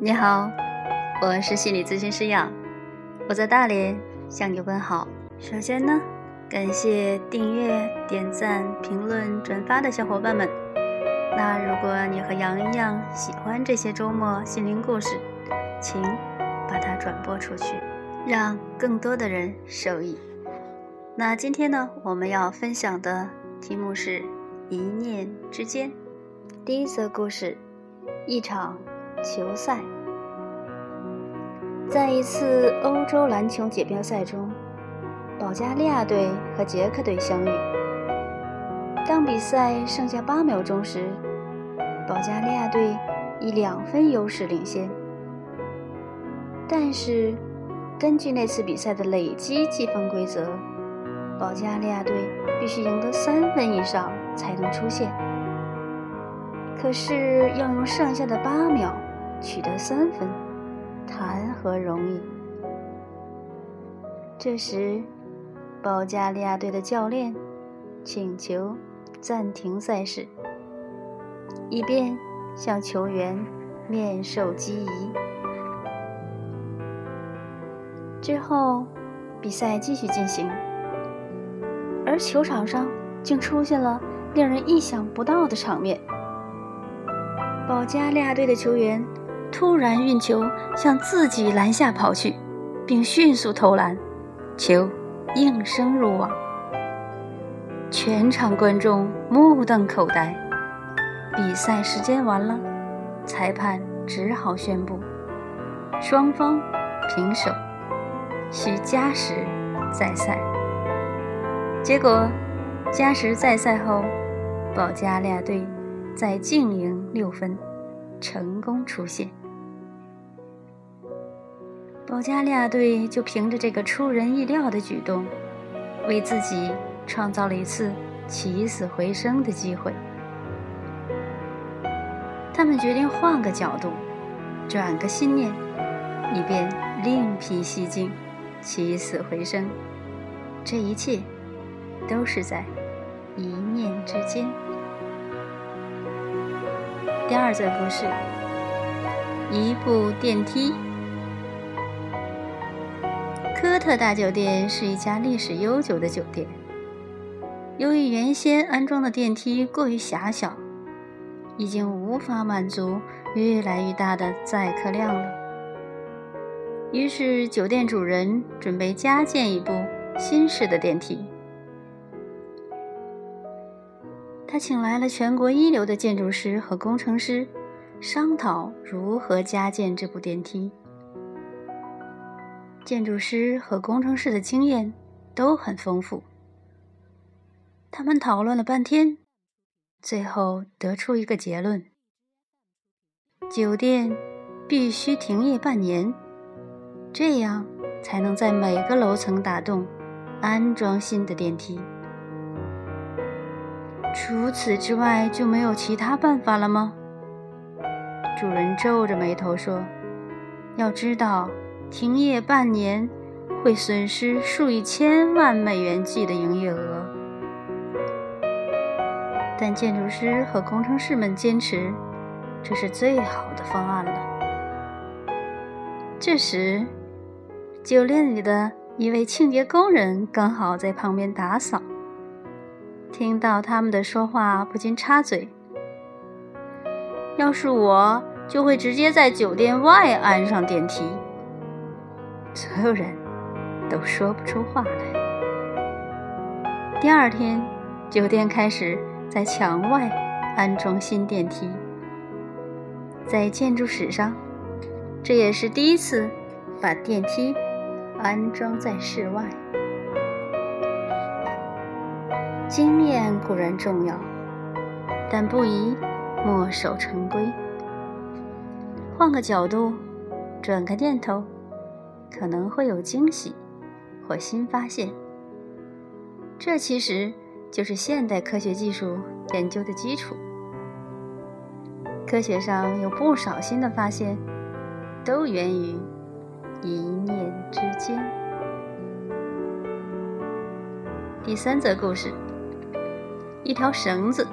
你好，我是心理咨询师杨，我在大连向你问好。首先呢，感谢订阅、点赞、评论、转发的小伙伴们。那如果你和杨一样喜欢这些周末心灵故事，请把它转播出去，让更多的人受益。那今天呢，我们要分享的题目是一念之间。第一则故事，一场球赛。在一次欧洲篮球锦标赛中，保加利亚队和捷克队相遇。当比赛剩下八秒钟时，保加利亚队以两分优势领先。但是，根据那次比赛的累积积分规则，保加利亚队必须赢得三分以上才能出线。可是，要用剩下的八秒取得三分，谈何容易？这时，保加利亚队的教练请求暂停赛事，以便向球员面授机宜。之后，比赛继续进行，而球场上竟出现了令人意想不到的场面。保加利亚队的球员突然运球向自己篮下跑去，并迅速投篮，球应声入网。全场观众目瞪口呆。比赛时间完了，裁判只好宣布双方平手。需加时再赛，结果加时再赛后，保加利亚队再净赢六分，成功出线。保加利亚队就凭着这个出人意料的举动，为自己创造了一次起死回生的机会。他们决定换个角度，转个心念，以便另辟蹊径。起死回生，这一切都是在一念之间。第二则故事：一部电梯。科特大酒店是一家历史悠久的酒店，由于原先安装的电梯过于狭小，已经无法满足越来越大的载客量了。于是，酒店主人准备加建一部新式的电梯。他请来了全国一流的建筑师和工程师，商讨如何加建这部电梯。建筑师和工程师的经验都很丰富。他们讨论了半天，最后得出一个结论：酒店必须停业半年。这样才能在每个楼层打洞，安装新的电梯。除此之外就没有其他办法了吗？主人皱着眉头说：“要知道，停业半年会损失数以千万美元计的营业额。”但建筑师和工程师们坚持，这是最好的方案了。这时。酒店里的一位清洁工人刚好在旁边打扫，听到他们的说话，不禁插嘴：“要是我，就会直接在酒店外安上电梯。”所有人都说不出话来。第二天，酒店开始在墙外安装新电梯，在建筑史上，这也是第一次把电梯。安装在室外，经验固然重要，但不宜墨守成规。换个角度，转个念头，可能会有惊喜或新发现。这其实就是现代科学技术研究的基础。科学上有不少新的发现，都源于。一念之间。第三则故事：一条绳子。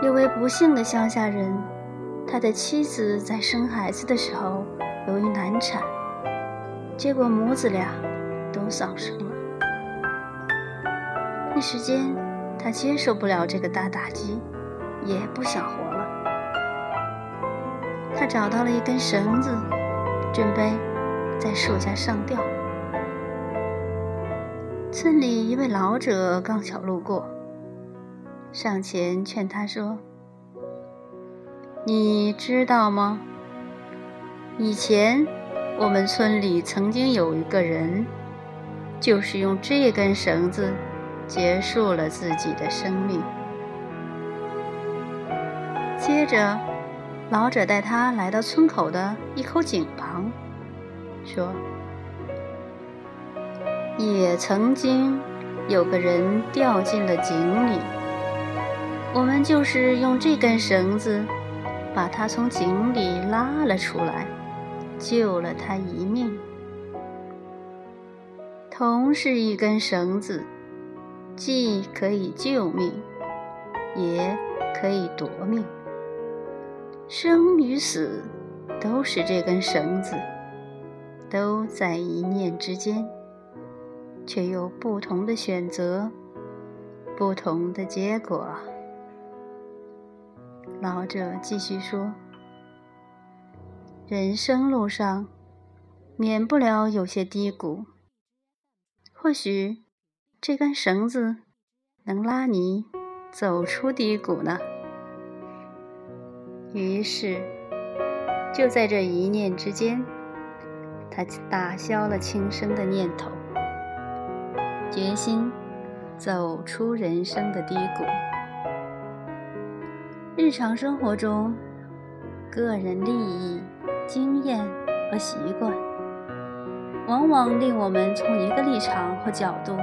有位不幸的乡下人他的妻子在生孩子的时候，由于难产，结果母子俩都丧生了。一时间，他接受不了这个大打击，也不想活了。他找到了一根绳子，准备在树下上吊。村里一位老者刚巧路过，上前劝他说：“你知道吗？以前我们村里曾经有一个人，就是用这根绳子。”结束了自己的生命。接着，老者带他来到村口的一口井旁，说：“也曾经有个人掉进了井里，我们就是用这根绳子把他从井里拉了出来，救了他一命。同是一根绳子。”既可以救命，也可以夺命。生与死都是这根绳子，都在一念之间，却有不同的选择，不同的结果。老者继续说：“人生路上，免不了有些低谷，或许……”这根绳子能拉你走出低谷呢。于是，就在这一念之间，他打消了轻生的念头，决心走出人生的低谷。日常生活中，个人利益、经验和习惯，往往令我们从一个立场和角度。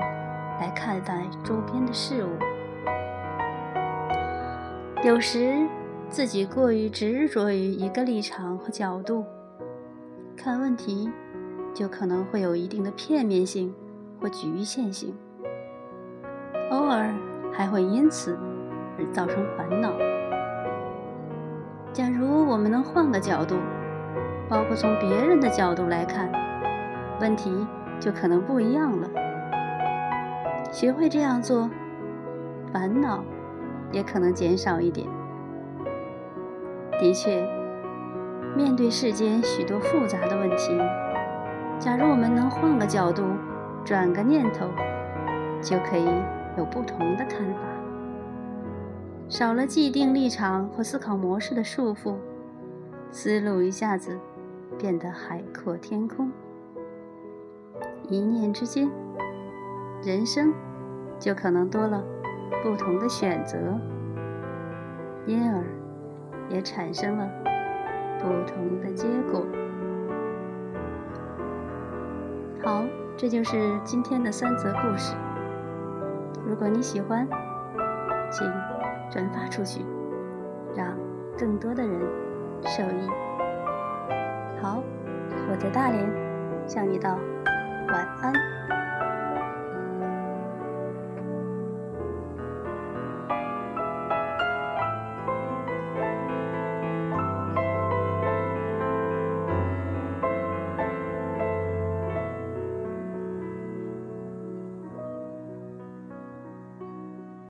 来看待周边的事物，有时自己过于执着于一个立场和角度看问题，就可能会有一定的片面性或局限性，偶尔还会因此而造成烦恼。假如我们能换个角度，包括从别人的角度来看问题，就可能不一样了。学会这样做，烦恼也可能减少一点。的确，面对世间许多复杂的问题，假如我们能换个角度，转个念头，就可以有不同的看法。少了既定立场和思考模式的束缚，思路一下子变得海阔天空。一念之间。人生就可能多了不同的选择，因而也产生了不同的结果。好，这就是今天的三则故事。如果你喜欢，请转发出去，让更多的人受益。好，我在大连向你道晚安。